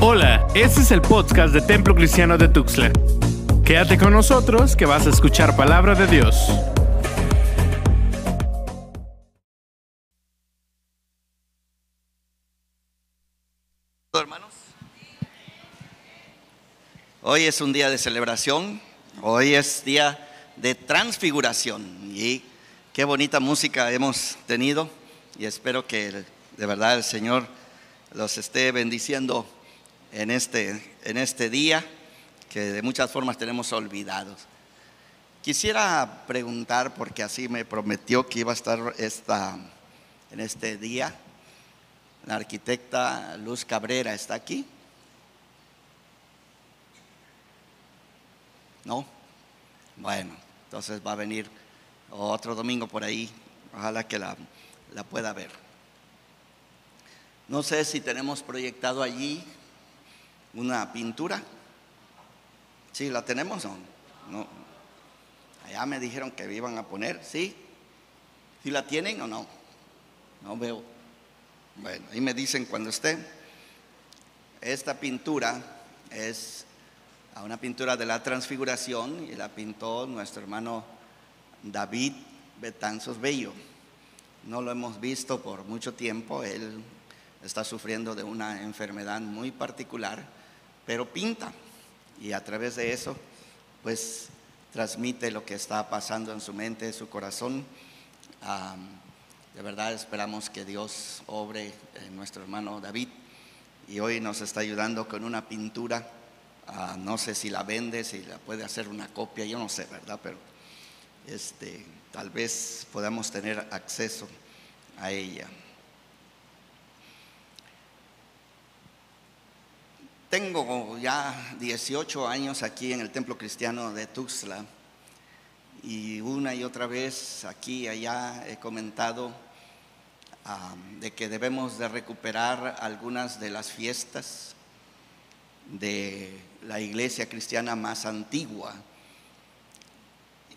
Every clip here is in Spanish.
Hola, este es el podcast de Templo Cristiano de Tuxtla. Quédate con nosotros que vas a escuchar palabra de Dios. hermanos. Hoy es un día de celebración, hoy es día de transfiguración y qué bonita música hemos tenido y espero que de verdad el Señor los esté bendiciendo en este, en este día que de muchas formas tenemos olvidados. Quisiera preguntar, porque así me prometió que iba a estar esta, en este día, la arquitecta Luz Cabrera está aquí. ¿No? Bueno, entonces va a venir otro domingo por ahí. Ojalá que la, la pueda ver. No sé si tenemos proyectado allí una pintura. ¿Sí la tenemos o no? Allá me dijeron que iban a poner, ¿sí? ¿Sí la tienen o no? No veo. Bueno, ahí me dicen cuando esté. Esta pintura es una pintura de la transfiguración y la pintó nuestro hermano David Betanzos Bello. No lo hemos visto por mucho tiempo, él está sufriendo de una enfermedad muy particular, pero pinta y a través de eso, pues transmite lo que está pasando en su mente, en su corazón. de verdad esperamos que Dios obre en nuestro hermano David y hoy nos está ayudando con una pintura. Ah, no sé si la vende, si la puede hacer una copia, yo no sé, ¿verdad? Pero este, tal vez podamos tener acceso a ella. Tengo ya 18 años aquí en el Templo Cristiano de Tuxtla y una y otra vez aquí y allá he comentado de que debemos de recuperar algunas de las fiestas de la iglesia cristiana más antigua.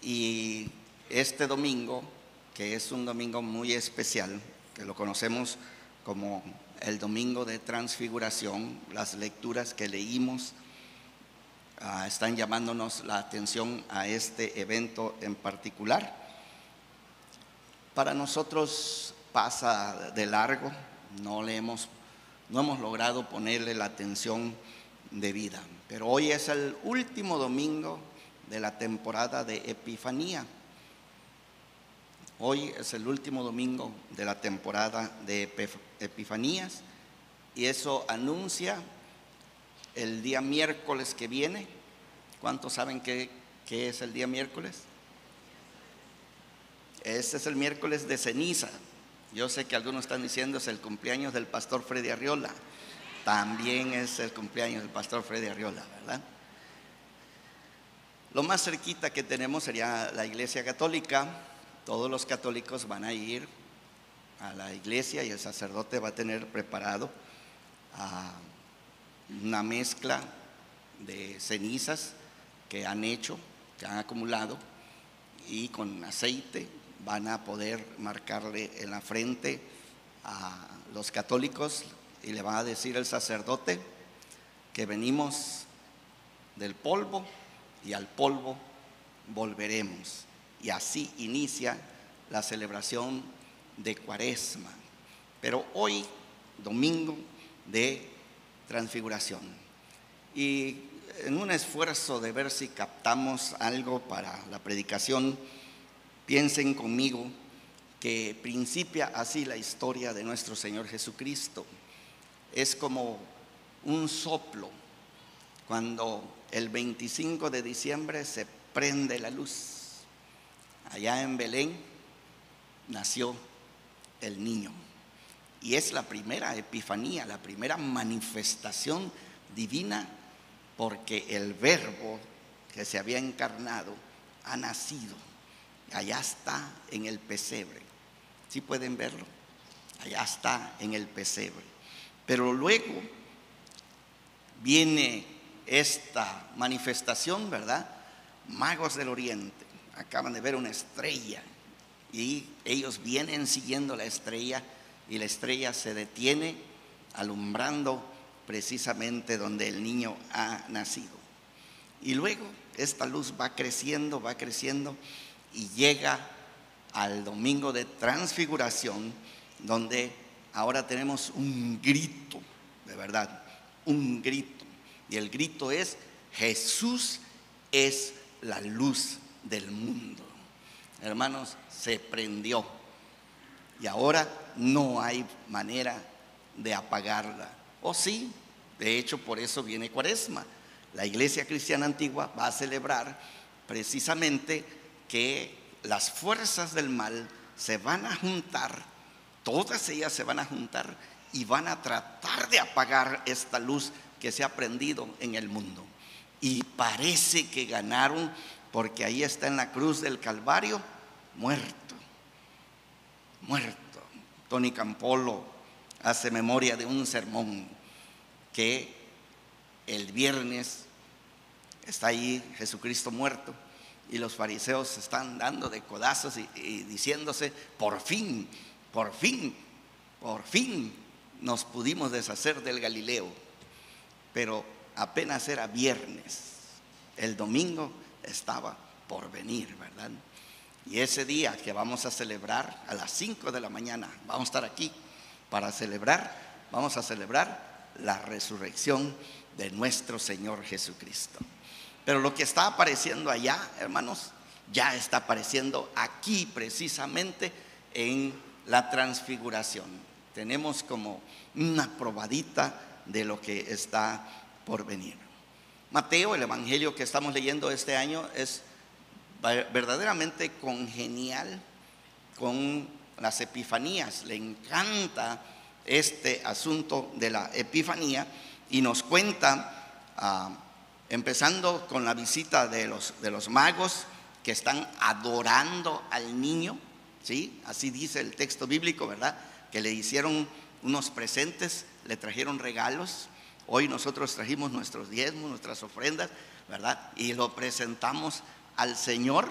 Y este domingo, que es un domingo muy especial, que lo conocemos como el domingo de transfiguración, las lecturas que leímos ah, están llamándonos la atención a este evento en particular. Para nosotros pasa de largo, no le hemos, no hemos logrado ponerle la atención debida, pero hoy es el último domingo de la temporada de Epifanía. Hoy es el último domingo de la temporada de Epifanías y eso anuncia el día miércoles que viene. ¿Cuántos saben qué, es el día miércoles? Este es el miércoles de ceniza. Yo sé que algunos están diciendo es el cumpleaños del pastor Freddy Arriola. También es el cumpleaños del pastor Freddy Arriola, ¿verdad? Lo más cerquita que tenemos sería la iglesia católica, todos los católicos van a ir a la iglesia y el sacerdote va a tener preparado ah, una mezcla de cenizas que han hecho, que han acumulado, y con aceite van a poder marcarle en la frente a los católicos y le va a decir el sacerdote que venimos del polvo y al polvo volveremos. Y así inicia la celebración de Cuaresma. Pero hoy, domingo de transfiguración. Y en un esfuerzo de ver si captamos algo para la predicación, piensen conmigo que principia así la historia de nuestro Señor Jesucristo. Es como un soplo cuando el 25 de diciembre se prende la luz allá en Belén nació el niño. Y es la primera epifanía, la primera manifestación divina, porque el verbo que se había encarnado ha nacido. Allá está en el pesebre. ¿Sí pueden verlo? Allá está en el pesebre. Pero luego viene esta manifestación, ¿verdad? Magos del Oriente acaban de ver una estrella y ellos vienen siguiendo la estrella y la estrella se detiene alumbrando precisamente donde el niño ha nacido. Y luego esta luz va creciendo, va creciendo y llega al domingo de transfiguración, donde ahora tenemos un grito, de verdad, un grito. Y el grito es, Jesús es la luz del mundo. Hermanos, se prendió. Y ahora no hay manera de apagarla. O sí, de hecho por eso viene Cuaresma. La iglesia cristiana antigua va a celebrar precisamente que las fuerzas del mal se van a juntar, todas ellas se van a juntar y van a tratar de apagar esta luz que se ha prendido en el mundo. Y parece que ganaron porque ahí está en la cruz del Calvario, muerto, muerto. Tony Campolo hace memoria de un sermón que el viernes está ahí Jesucristo muerto y los fariseos están dando de codazos y, y diciéndose, por fin, por fin, por fin nos pudimos deshacer del Galileo. Pero apenas era viernes, el domingo estaba por venir, ¿verdad? Y ese día que vamos a celebrar a las 5 de la mañana, vamos a estar aquí para celebrar, vamos a celebrar la resurrección de nuestro Señor Jesucristo. Pero lo que está apareciendo allá, hermanos, ya está apareciendo aquí precisamente en la transfiguración. Tenemos como una probadita de lo que está por venir. Mateo, el Evangelio que estamos leyendo este año, es verdaderamente congenial con las epifanías. Le encanta este asunto de la epifanía y nos cuenta, ah, empezando con la visita de los, de los magos que están adorando al niño, ¿sí? Así dice el texto bíblico, ¿verdad? Que le hicieron unos presentes, le trajeron regalos Hoy nosotros trajimos nuestros diezmos, nuestras ofrendas, ¿verdad? Y lo presentamos al Señor.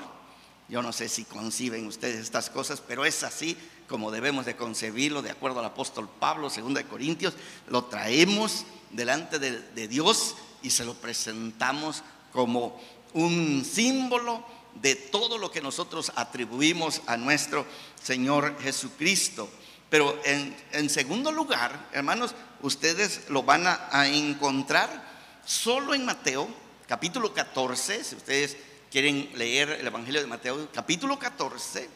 Yo no sé si conciben ustedes estas cosas, pero es así como debemos de concebirlo, de acuerdo al apóstol Pablo, 2 Corintios, lo traemos delante de, de Dios y se lo presentamos como un símbolo de todo lo que nosotros atribuimos a nuestro Señor Jesucristo. Pero en, segundo lugar, hermanos, ustedes lo van a, encontrar solo en Mateo, capítulo 14, si ustedes quieren leer el Evangelio de Mateo, capítulo 14,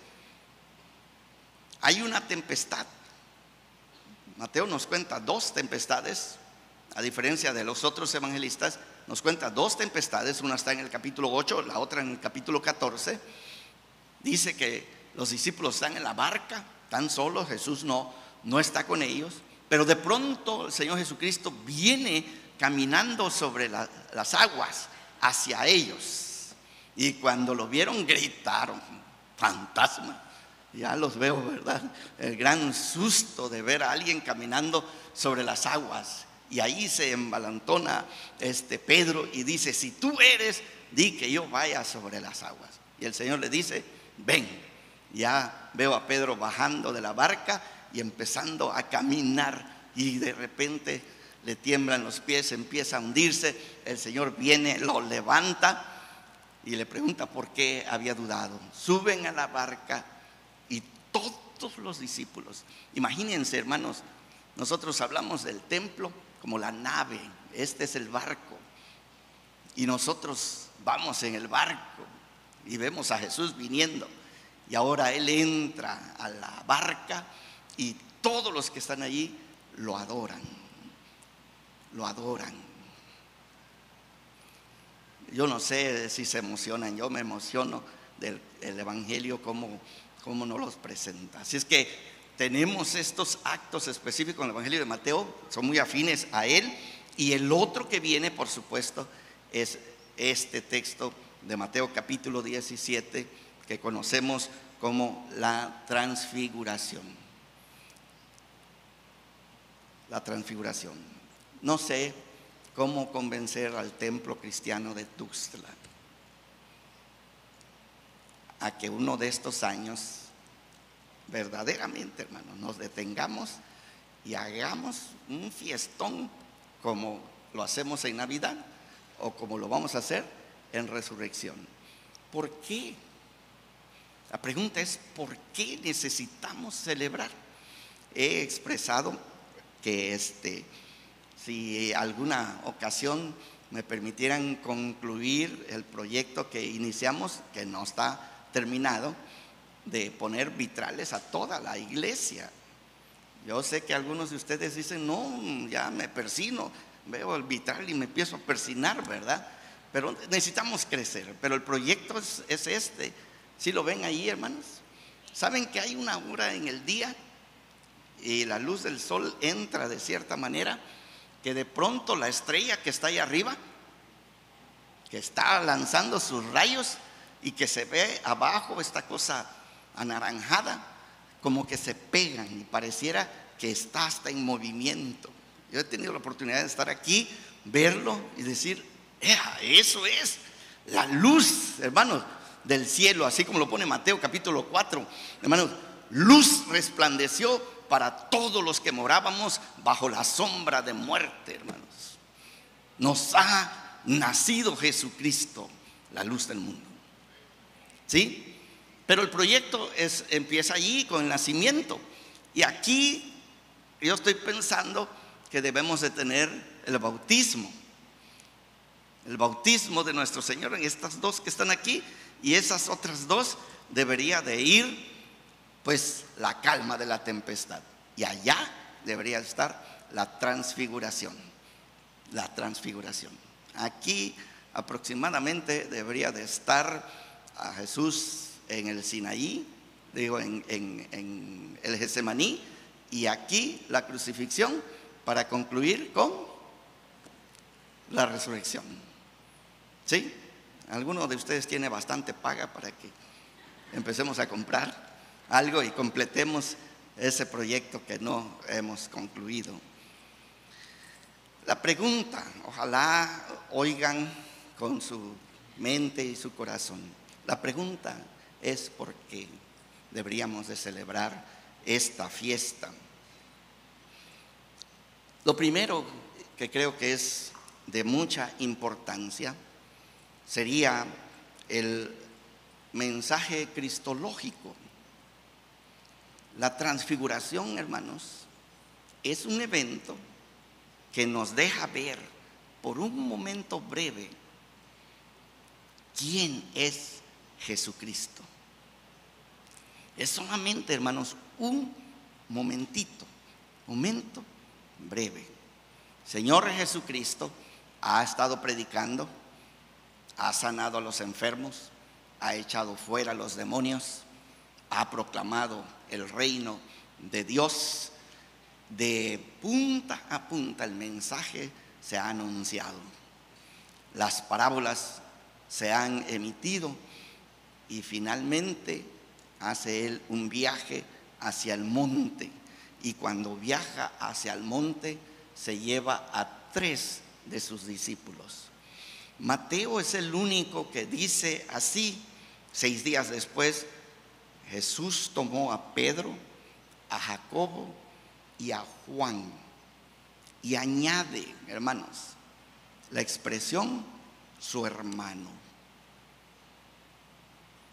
hay una tempestad. Mateo nos cuenta dos tempestades, a diferencia de los otros evangelistas, nos cuenta dos tempestades, una está en el capítulo 8, la otra en el capítulo 14. Dice que los discípulos están en la barca están solos, Jesús no, no está con ellos, pero de pronto el Señor Jesucristo viene caminando sobre las aguas hacia ellos. Y cuando lo vieron gritaron, fantasma. Ya los veo, ¿verdad? El gran susto de ver a alguien caminando sobre las aguas. Y ahí se embalantona este Pedro y dice, si tú eres, di que yo vaya sobre las aguas. Y el Señor le dice, ven. Ya veo a Pedro bajando de la barca y empezando a caminar y de repente le tiemblan los pies, empieza a hundirse, el Señor viene, lo levanta y le pregunta por qué había dudado. Suben a la barca y todos los discípulos, imagínense hermanos, nosotros hablamos del templo como la nave, este es el barco y nosotros vamos en el barco y vemos a Jesús viniendo y ahora Él entra a la barca y todos los que están allí lo adoran. Lo adoran. Yo no sé si se emocionan, yo me emociono del Evangelio como, como nos los presenta. Así es que tenemos estos actos específicos en el Evangelio de Mateo, son muy afines a él. Y el otro que viene, por supuesto, es este texto de Mateo capítulo 17 que conocemos como la transfiguración. La transfiguración. No sé cómo convencer al templo cristiano de Tuxtla a que uno de estos años, verdaderamente, hermano, nos detengamos y hagamos un fiestón como lo hacemos en Navidad o como lo vamos a hacer en resurrección. ¿Por qué? La pregunta es, ¿por qué necesitamos celebrar? He expresado que este, si alguna ocasión me permitieran concluir el proyecto que iniciamos, que no está terminado, de poner vitrales a toda la iglesia. Yo sé que algunos de ustedes dicen, no, ya me persino, veo el vitral y me empiezo a persinar, ¿verdad? Pero necesitamos crecer, pero el proyecto es, es este. Si lo ven ahí, hermanos? ¿Saben que hay una hora en el día y la luz del sol entra de cierta manera que de pronto la estrella que está ahí arriba, que está lanzando sus rayos y que se ve abajo esta cosa anaranjada, como que se pegan y pareciera que está hasta en movimiento. Yo he tenido la oportunidad de estar aquí, verlo y decir, eso es la luz, hermanos, del cielo, así como lo pone Mateo capítulo 4. Hermanos, luz resplandeció para todos los que morábamos bajo la sombra de muerte, hermanos. Nos ha nacido Jesucristo, la luz del mundo. ¿Sí? Pero el proyecto es, empieza allí con el nacimiento. Y aquí yo estoy pensando que debemos de tener el bautismo. El bautismo de nuestro Señor en estas dos que están aquí y esas otras dos debería de ir pues la calma de la tempestad. Y allá debería estar la transfiguración. La transfiguración. Aquí aproximadamente debería de estar a Jesús en el Sinaí, digo, en, en el Getsemaní, y aquí la crucifixión para concluir con la resurrección. ¿Sí? Alguno de ustedes tiene bastante paga para que empecemos a comprar algo y completemos ese proyecto que no hemos concluido. La pregunta, ojalá oigan con su mente y su corazón. La pregunta es por qué deberíamos de celebrar esta fiesta. Lo primero que creo que es de mucha importancia sería el mensaje cristológico. La transfiguración, hermanos, es un evento que nos deja ver por un momento breve quién es Jesucristo. Es solamente, hermanos, un momentito, momento breve. Señor Jesucristo ha estado predicando, ha sanado a los enfermos, ha echado fuera a los demonios, ha proclamado el reino de Dios. De punta a punta el mensaje se ha anunciado. Las parábolas se han emitido y finalmente hace él un viaje hacia el monte. Y cuando viaja hacia el monte se lleva a tres de sus discípulos. Mateo es el único que dice así. Seis días después, Jesús tomó a Pedro, a Jacobo y a Juan y añade, hermanos, la expresión su hermano.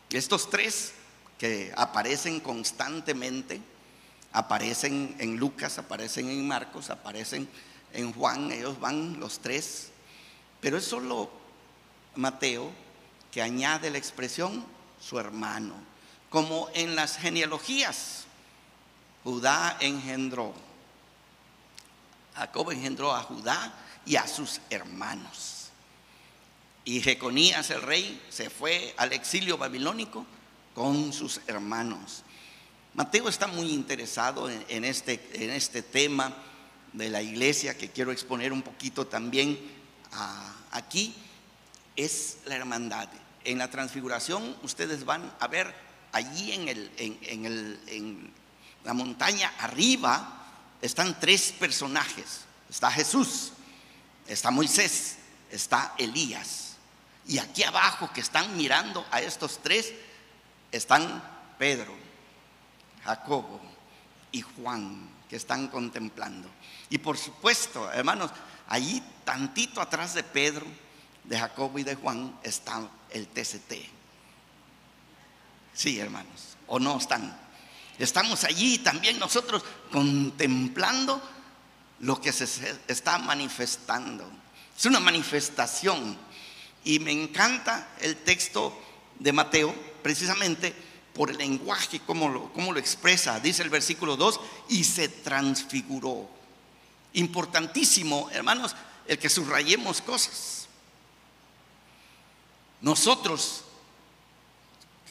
Estos tres que aparecen constantemente, aparecen en Lucas, aparecen en Marcos, aparecen en Juan, ellos van los tres, pero es solo Mateo que añade la expresión su hermano, como en las genealogías. Judá engendró, Jacob engendró a Judá y a sus hermanos. Y Jeconías el rey se fue al exilio babilónico con sus hermanos. Mateo está muy interesado en, este, en este tema de la iglesia que quiero exponer un poquito también aquí. Es la hermandad. En la transfiguración ustedes van a ver allí en, el, en, el, en la montaña arriba están tres personajes. Está Jesús, está Moisés, está Elías. Y aquí abajo que están mirando a estos tres están Pedro, Jacobo y Juan que están contemplando. Y por supuesto, hermanos, allí tantito atrás de Pedro, de Jacobo y de Juan está el TCT. Sí, hermanos, o no están. Estamos allí también nosotros contemplando lo que se está manifestando. Es una manifestación. Y me encanta el texto de Mateo, precisamente por el lenguaje, cómo lo, cómo lo expresa. Dice el versículo 2, y se transfiguró. Importantísimo, hermanos, el que subrayemos cosas. Nosotros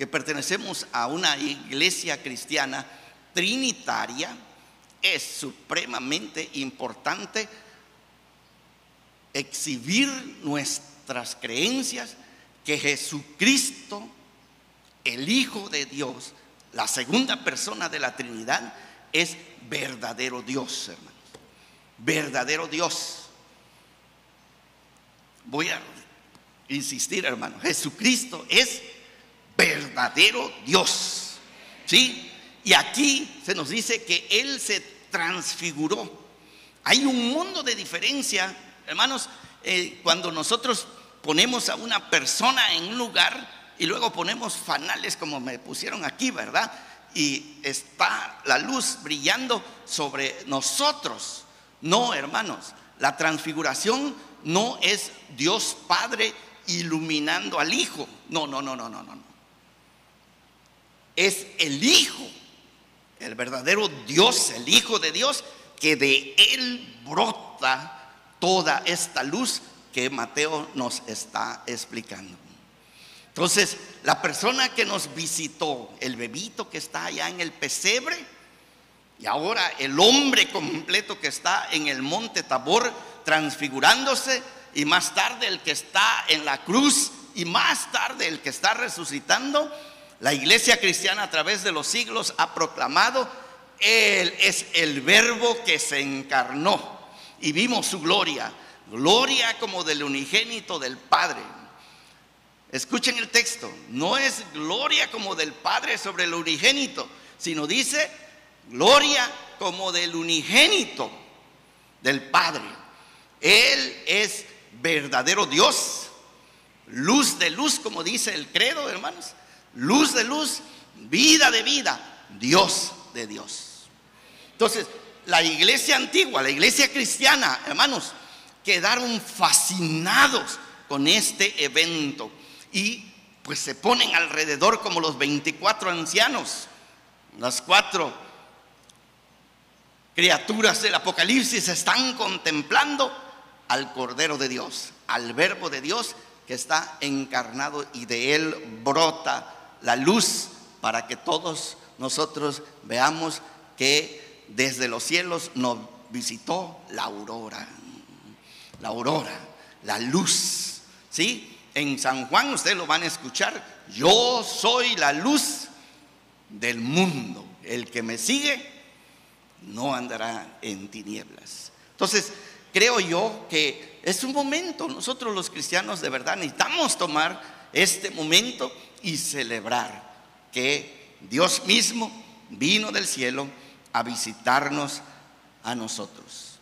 que pertenecemos a una iglesia cristiana trinitaria, es supremamente importante exhibir nuestras creencias que Jesucristo, el Hijo de Dios, la segunda persona de la Trinidad, es verdadero Dios, hermanos. Verdadero Dios. Voy a insistir, hermano. Jesucristo es verdadero Dios. ¿Sí? Y aquí se nos dice que Él se transfiguró. Hay un mundo de diferencia, hermanos, eh, cuando nosotros ponemos a una persona en un lugar y luego ponemos fanales como me pusieron aquí, ¿verdad? Y está la luz brillando sobre nosotros. No, hermanos, la transfiguración no es Dios Padre iluminando al Hijo. No, no, no, no, no, no. Es el Hijo, el verdadero Dios, el Hijo de Dios, que de Él brota toda esta luz que Mateo nos está explicando. Entonces, la persona que nos visitó, el bebito que está allá en el pesebre, y ahora el hombre completo que está en el monte Tabor transfigurándose, y más tarde el que está en la cruz, y más tarde el que está resucitando, la iglesia cristiana a través de los siglos ha proclamado, Él es el verbo que se encarnó y vimos su gloria, gloria como del unigénito del Padre. Escuchen el texto, no es gloria como del Padre sobre el unigénito, sino dice gloria como del unigénito del Padre. Él es verdadero Dios, luz de luz, como dice el credo, hermanos, luz de luz, vida de vida, Dios de Dios. Entonces, la iglesia antigua, la iglesia cristiana, hermanos, quedaron fascinados con este evento y pues se ponen alrededor como los 24 ancianos, las cuatro criaturas del Apocalipsis están contemplando al Cordero de Dios, al Verbo de Dios que está encarnado y de él brota la luz para que todos nosotros veamos que desde los cielos nos visitó la aurora. La aurora, la luz. ¿Sí? En San Juan ustedes lo van a escuchar. Yo soy la luz del mundo. El que me sigue no andará en tinieblas. Entonces, creo yo que es un momento, nosotros los cristianos de verdad necesitamos tomar este momento y celebrar que Dios mismo vino del cielo a visitarnos a nosotros.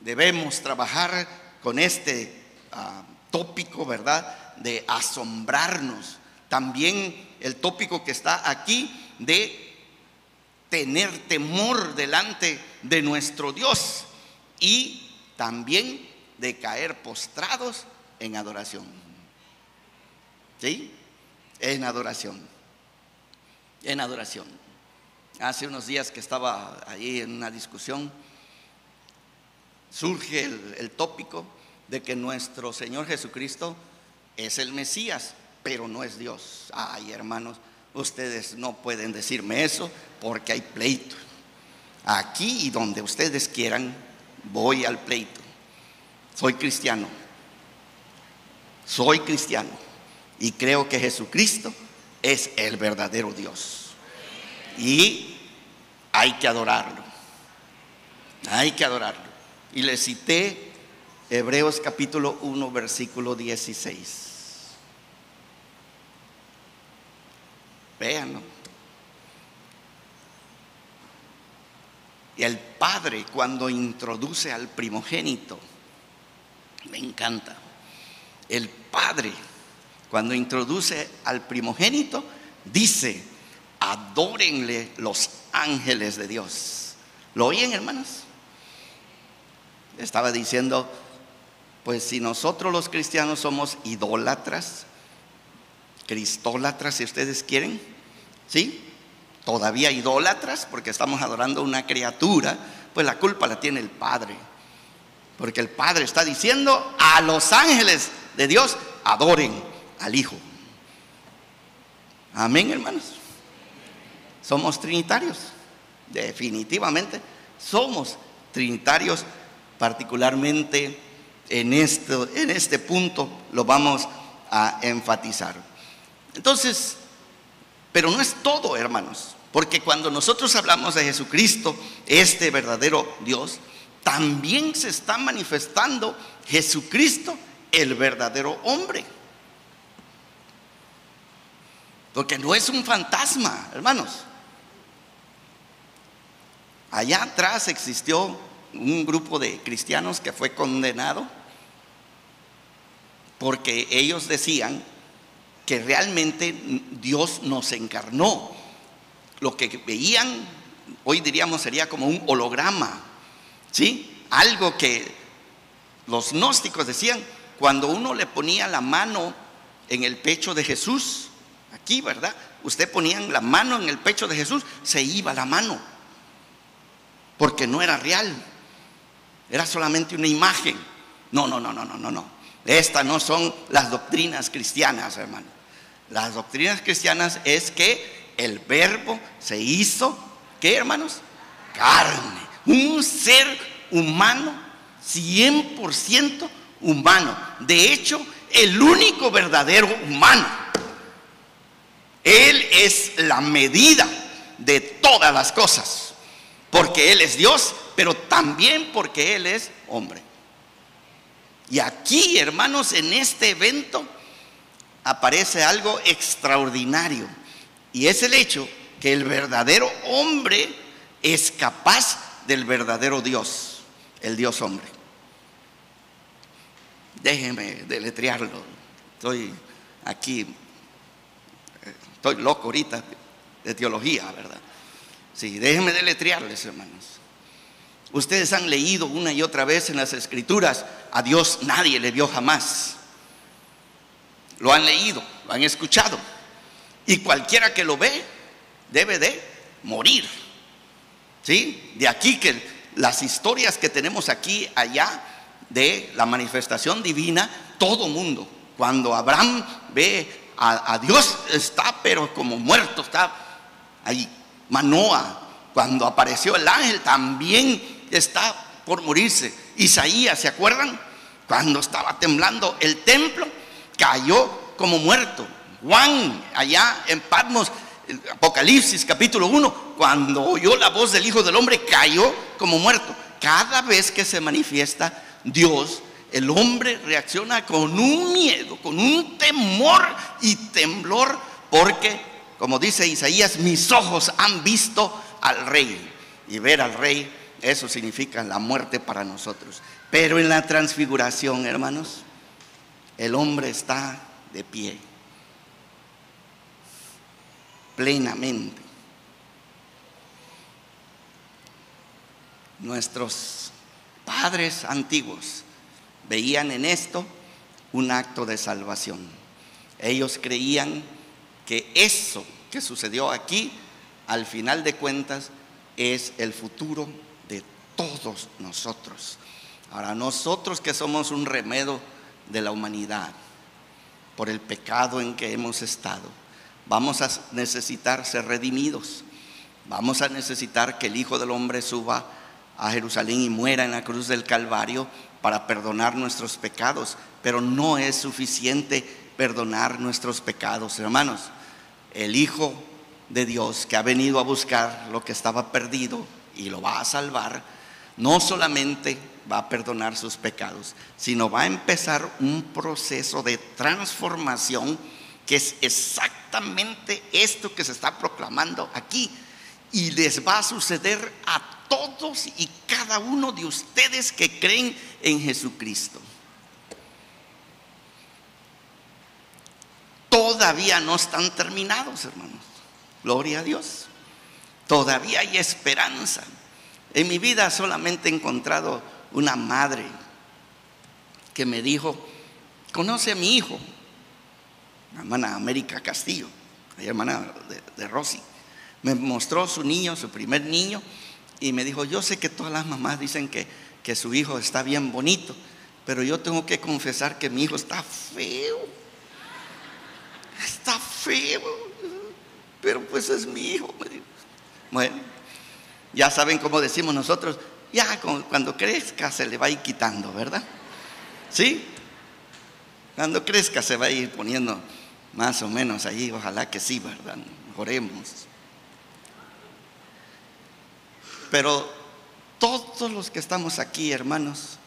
Debemos trabajar con este ah, tópico, ¿verdad? De asombrarnos. También el tópico que está aquí de tener temor delante de nuestro Dios y también de caer postrados en adoración. ¿Sí? En adoración. En adoración. Hace unos días que estaba ahí en una discusión, surge el, tópico de que nuestro Señor Jesucristo es el Mesías, pero no es Dios. Ay, hermanos, ustedes no pueden decirme eso porque hay pleito. Aquí y donde ustedes quieran, voy al pleito. Soy cristiano. Soy cristiano. Y creo que Jesucristo es el verdadero Dios. Y hay que adorarlo. Hay que adorarlo. Y le cité Hebreos capítulo 1, versículo 16. Véanlo. Y el Padre cuando introduce al primogénito Me encanta. El Padre, cuando introduce al primogénito, dice, adórenle los ángeles de Dios. ¿Lo oyen, hermanos? Estaba diciendo, pues si nosotros los cristianos somos idólatras, cristólatras si ustedes quieren, ¿sí? Todavía idólatras porque estamos adorando a una criatura, pues la culpa la tiene el Padre. Porque el Padre está diciendo a los ángeles de Dios, adoren al Hijo. Amén, hermanos. Somos trinitarios. Definitivamente somos trinitarios, particularmente en este, en este punto lo vamos a enfatizar. Entonces, pero no es todo, hermanos, porque cuando nosotros hablamos de Jesucristo, este verdadero Dios, también se está manifestando Jesucristo, el verdadero hombre. Porque no es un fantasma, hermanos. Allá atrás existió un grupo de cristianos que fue condenado porque ellos decían que realmente Dios nos encarnó. Lo que veían, hoy diríamos, sería como un holograma, ¿sí? Algo que los gnósticos decían, cuando uno le ponía la mano en el pecho de Jesús, aquí, ¿verdad? Usted ponía la mano en el pecho de Jesús, se iba la mano, porque no era real, era solamente una imagen. No, no, no, no, no, no, no. Estas no son las doctrinas cristianas, hermano. Las doctrinas cristianas es que el verbo se hizo, ¿qué hermanos? Carne. Un ser humano, 100% humano. De hecho, el único verdadero humano. Él es la medida de todas las cosas. Porque Él es Dios, pero también porque Él es hombre. Y aquí, hermanos, en este evento aparece algo extraordinario. Y es el hecho que el verdadero hombre es capaz del verdadero Dios, el Dios hombre. Déjeme deletrearlo. Estoy aquí, estoy loco ahorita de teología, ¿verdad? Sí, déjenme deletrearles, hermanos. Ustedes han leído una y otra vez en las escrituras, a Dios nadie le vio jamás. Lo han leído, lo han escuchado. Y cualquiera que lo ve debe de morir. ¿Sí? De aquí que las historias que tenemos aquí, allá, de la manifestación divina, todo mundo, cuando Abraham ve a, a Dios, está pero como muerto, está ahí. Manoa, cuando apareció el ángel, también está por morirse. Isaías, ¿se acuerdan? Cuando estaba temblando el templo, cayó como muerto. Juan, allá en Patmos, Apocalipsis capítulo 1, cuando oyó la voz del Hijo del Hombre, cayó como muerto. Cada vez que se manifiesta Dios, el hombre reacciona con un miedo, con un temor y temblor, porque, como dice Isaías, mis ojos han visto al rey. Y ver al rey, eso significa la muerte para nosotros. Pero en la transfiguración, hermanos, el hombre está de pie, plenamente. Nuestros padres antiguos veían en esto un acto de salvación. Ellos creían que eso que sucedió aquí, al final de cuentas, es el futuro de todos nosotros. Ahora, nosotros que somos un remedio de la humanidad por el pecado en que hemos estado, vamos a necesitar ser redimidos. Vamos a necesitar que el Hijo del Hombre suba a Jerusalén y muera en la cruz del Calvario para perdonar nuestros pecados. Pero no es suficiente perdonar nuestros pecados, hermanos. El Hijo de Dios que ha venido a buscar lo que estaba perdido y lo va a salvar, no solamente va a perdonar sus pecados, sino va a empezar un proceso de transformación que es exactamente esto que se está proclamando aquí. Y les va a suceder a todos y cada uno de ustedes que creen en Jesucristo. Todavía no están terminados, hermanos. Gloria a Dios. Todavía hay esperanza. En mi vida solamente he encontrado una madre que me dijo, conoce a mi hijo, la hermana América Castillo, la hermana de, de Rosy. Me mostró su niño, su primer niño, y me dijo, yo sé que todas las mamás dicen que, que su hijo está bien bonito, pero yo tengo que confesar que mi hijo está feo. Está feo. Pero pues es mi hijo. Bueno, ya saben cómo decimos nosotros, ya cuando crezca se le va a ir quitando, ¿verdad? ¿Sí? Cuando crezca se va a ir poniendo más o menos allí, ojalá que sí, ¿verdad? Oremos. Pero todos los que estamos aquí, hermanos,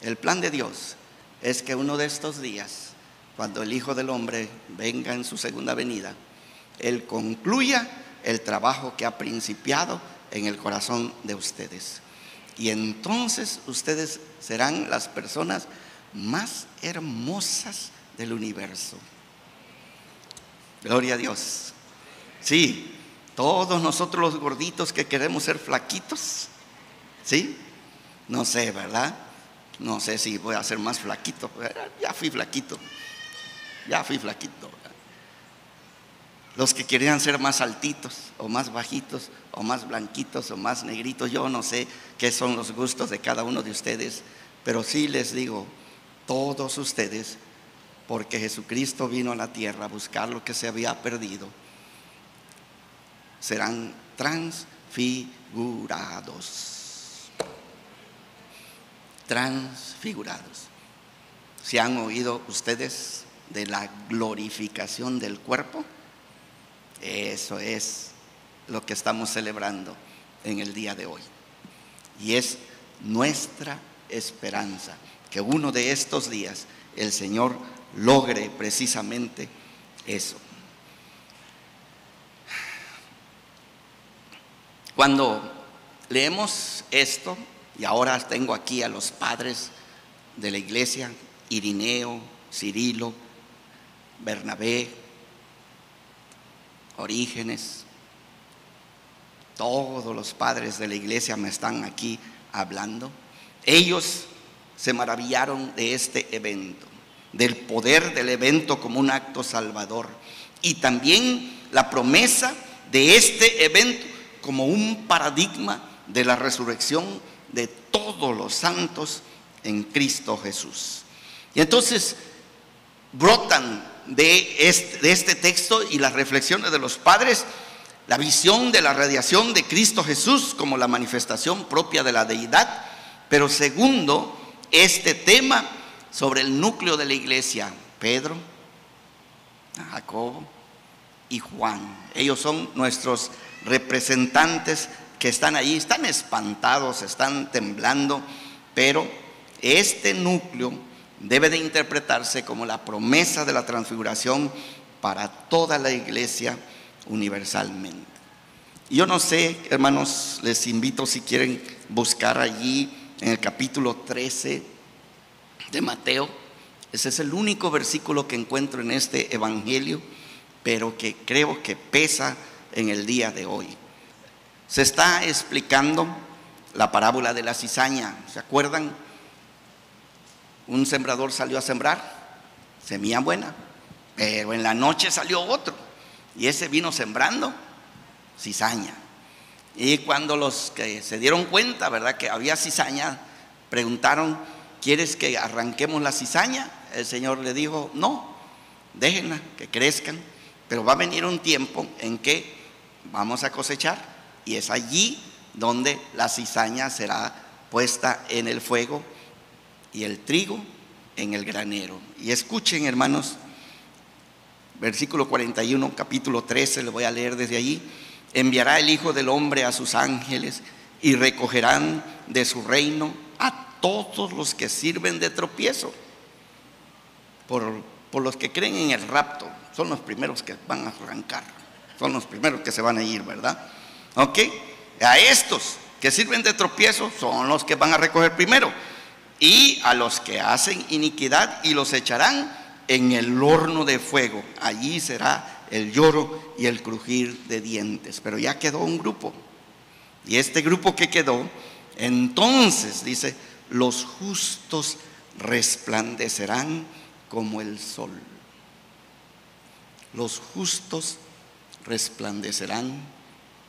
el plan de Dios es que uno de estos días, cuando el Hijo del Hombre venga en su segunda venida, Él concluya el trabajo que ha principiado en el corazón de ustedes. Y entonces ustedes serán las personas más hermosas del universo. Gloria a Dios. Sí, todos nosotros los gorditos que queremos ser flaquitos, ¿sí? No sé, ¿verdad? No sé si voy a ser más flaquito. Ya fui flaquito. Ya fui flaquito. Los que querían ser más altitos o más bajitos o más blanquitos o más negritos, yo no sé qué son los gustos de cada uno de ustedes, pero sí les digo, todos ustedes, porque Jesucristo vino a la tierra a buscar lo que se había perdido, serán transfigurados transfigurados. ¿Se han oído ustedes de la glorificación del cuerpo? Eso es lo que estamos celebrando en el día de hoy. Y es nuestra esperanza que uno de estos días el Señor logre precisamente eso. Cuando leemos esto, y ahora tengo aquí a los padres de la iglesia, Irineo, Cirilo, Bernabé, Orígenes. Todos los padres de la iglesia me están aquí hablando. Ellos se maravillaron de este evento, del poder del evento como un acto salvador y también la promesa de este evento como un paradigma de la resurrección de todos los santos en Cristo Jesús. Y entonces brotan de este, este texto y las reflexiones de los padres la visión de la radiación de Cristo Jesús como la manifestación propia de la deidad, pero segundo, este tema sobre el núcleo de la iglesia, Pedro, Jacobo y Juan. Ellos son nuestros representantes que están allí, están espantados, están temblando, pero este núcleo debe de interpretarse como la promesa de la transfiguración para toda la iglesia universalmente. Yo no sé, hermanos, les invito si quieren buscar allí en el capítulo 13 de Mateo. Ese es el único versículo que encuentro en este evangelio, pero que creo que pesa en el día de hoy se está explicando la parábola de la cizaña. ¿Se acuerdan? Un sembrador salió a sembrar, semilla buena, pero en la noche salió otro. Y ese vino sembrando cizaña. Y cuando los que se dieron cuenta, ¿verdad? Que había cizaña, preguntaron, ¿quieres que arranquemos la cizaña? El Señor le dijo, no, déjenla, que crezcan, pero va a venir un tiempo en que vamos a cosechar y es allí donde la cizaña será puesta en el fuego y el trigo en el granero. Y escuchen, hermanos, versículo 41, capítulo 13, le voy a leer desde allí. Enviará el Hijo del Hombre a sus ángeles y recogerán de su reino a todos los que sirven de tropiezo. Por, por los que creen en el rapto, son los primeros que van a arrancar, son los primeros que se van a ir, ¿verdad? ¿Ok? A estos que sirven de tropiezo son los que van a recoger primero. Y a los que hacen iniquidad y los echarán en el horno de fuego. Allí será el lloro y el crujir de dientes. Pero ya quedó un grupo. Y este grupo que quedó, entonces dice, los justos resplandecerán como el sol. Los justos resplandecerán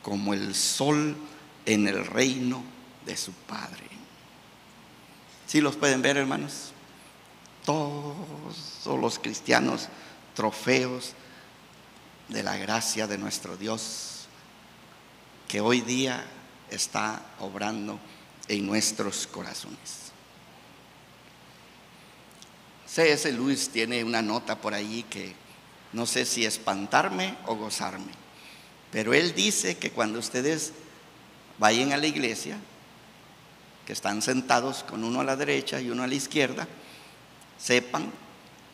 como el sol en el reino de su Padre. ¿Sí los pueden ver, hermanos? Todos los cristianos, trofeos de la gracia de nuestro Dios, que hoy día está obrando en nuestros corazones. C.S. Luis tiene una nota por ahí que no sé si espantarme o gozarme, pero él dice que cuando ustedes vayan a la iglesia, que están sentados con uno a la derecha y uno a la izquierda, sepan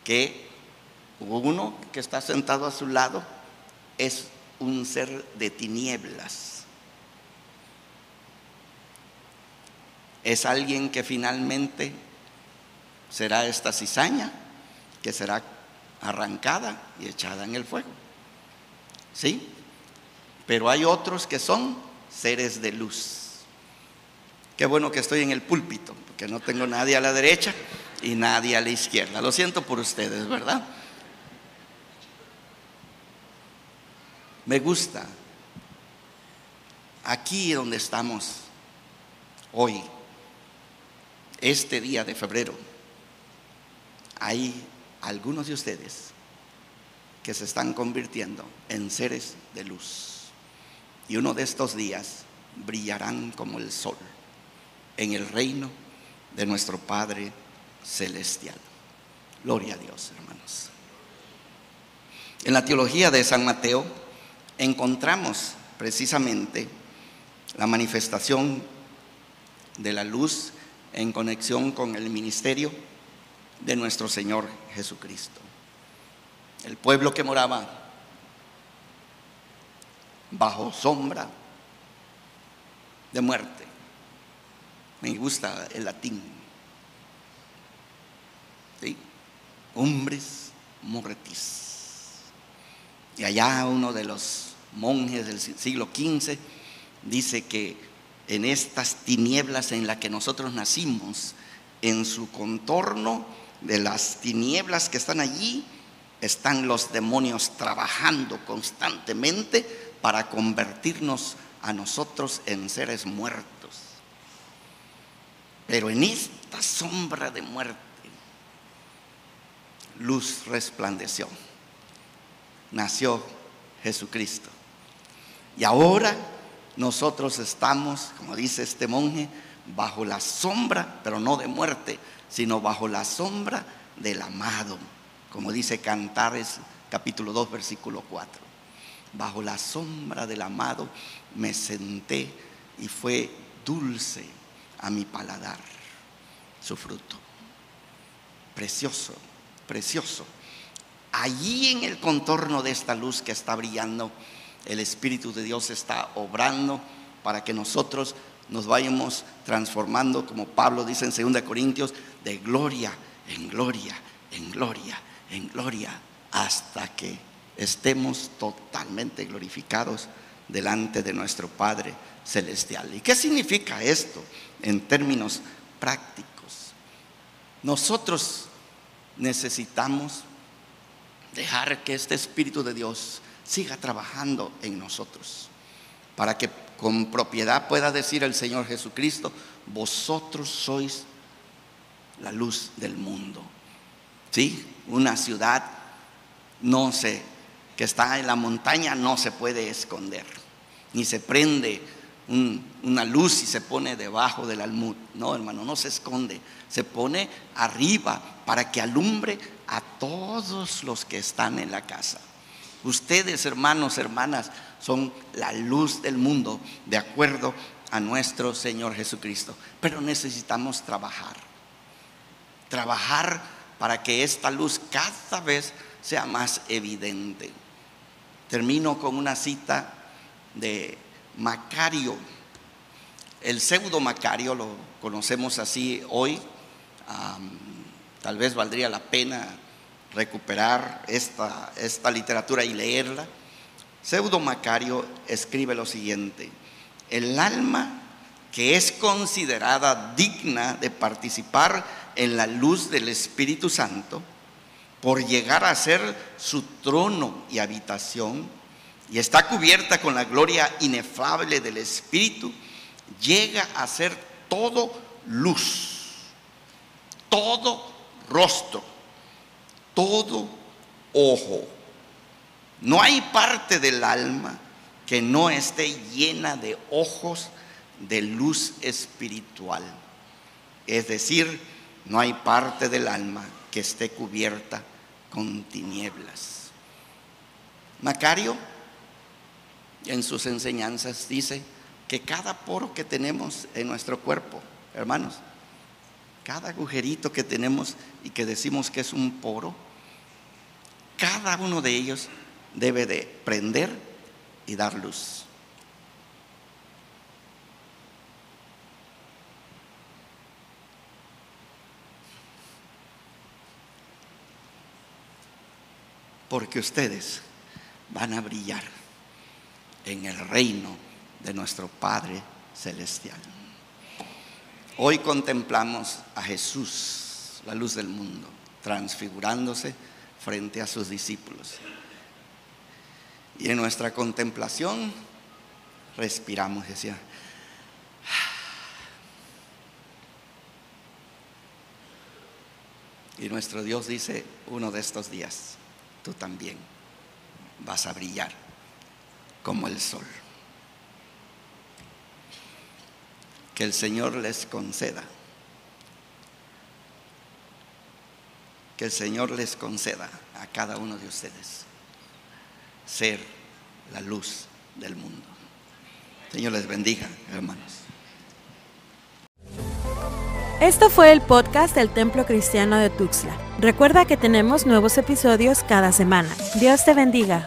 que uno que está sentado a su lado es un ser de tinieblas. Es alguien que finalmente será esta cizaña que será arrancada y echada en el fuego. ¿Sí? Pero hay otros que son seres de luz. Qué bueno que estoy en el púlpito, porque no tengo nadie a la derecha y nadie a la izquierda. Lo siento por ustedes, ¿verdad? Me gusta aquí donde estamos hoy, este día de febrero hay algunos de ustedes que se están convirtiendo en seres de luz. Y uno de estos días brillarán como el sol en el reino de nuestro Padre Celestial. Gloria a Dios, hermanos. En la teología de San Mateo encontramos precisamente la manifestación de la luz en conexión con el ministerio de nuestro Señor Jesucristo. El pueblo que moraba bajo sombra de muerte. Me gusta el latín. ¿Sí? Hombres mortis. Y allá uno de los monjes del siglo XV dice que en estas tinieblas en las que nosotros nacimos, en su contorno, de las tinieblas que están allí, están los demonios trabajando constantemente para convertirnos a nosotros en seres muertos. Pero en esta sombra de muerte, luz resplandeció. Nació Jesucristo. Y ahora nosotros estamos, como dice este monje, bajo la sombra, pero no de muerte, sino bajo la sombra del amado, como dice Cantares capítulo 2 versículo 4. Bajo la sombra del amado me senté y fue dulce a mi paladar su fruto. Precioso, precioso. Allí en el contorno de esta luz que está brillando, el Espíritu de Dios está obrando para que nosotros nos vayamos transformando, como Pablo dice en 2 Corintios, de gloria en gloria, en gloria, en gloria, hasta que estemos totalmente glorificados delante de nuestro Padre Celestial. ¿Y qué significa esto en términos prácticos? Nosotros necesitamos dejar que este Espíritu de Dios siga trabajando en nosotros, para que con propiedad pueda decir el Señor Jesucristo, vosotros sois la luz del mundo. ¿Sí? Una ciudad, no sé, que está en la montaña no se puede esconder, ni se prende una luz y se pone debajo del almud. No, hermano, no se esconde, se pone arriba para que alumbre a todos los que están en la casa. Ustedes, hermanos, hermanas, son la luz del mundo de acuerdo a nuestro Señor Jesucristo. Pero necesitamos trabajar. Trabajar para que esta luz cada vez sea más evidente. Termino con una cita de Macario. El pseudo Macario lo conocemos así hoy. tal vez valdría la pena recuperar esta, esta literatura y leerla, Pseudo Macario escribe lo siguiente, el alma que es considerada digna de participar en la luz del Espíritu Santo, por llegar a ser su trono y habitación, y está cubierta con la gloria inefable del Espíritu, llega a ser todo luz, todo rostro, todo ojo. No hay parte del alma que no esté llena de ojos de luz espiritual. Es decir, no hay parte del alma que esté cubierta con tinieblas. Macario en sus enseñanzas dice que cada poro que tenemos en nuestro cuerpo, hermanos, cada agujerito que tenemos y que decimos que es un poro, cada uno de ellos debe de prender y dar luz. Porque ustedes van a brillar en el reino de nuestro Padre Celestial. Hoy contemplamos a Jesús, la luz del mundo, transfigurándose frente a sus discípulos. Y en nuestra contemplación respiramos, decía. Y nuestro Dios dice, uno de estos días, tú también vas a brillar como el sol. Que el Señor les conceda. Que el Señor les conceda a cada uno de ustedes ser la luz del mundo. Señor les bendiga, hermanos. Esto fue el podcast del Templo Cristiano de Tuxtla. Recuerda que tenemos nuevos episodios cada semana. Dios te bendiga.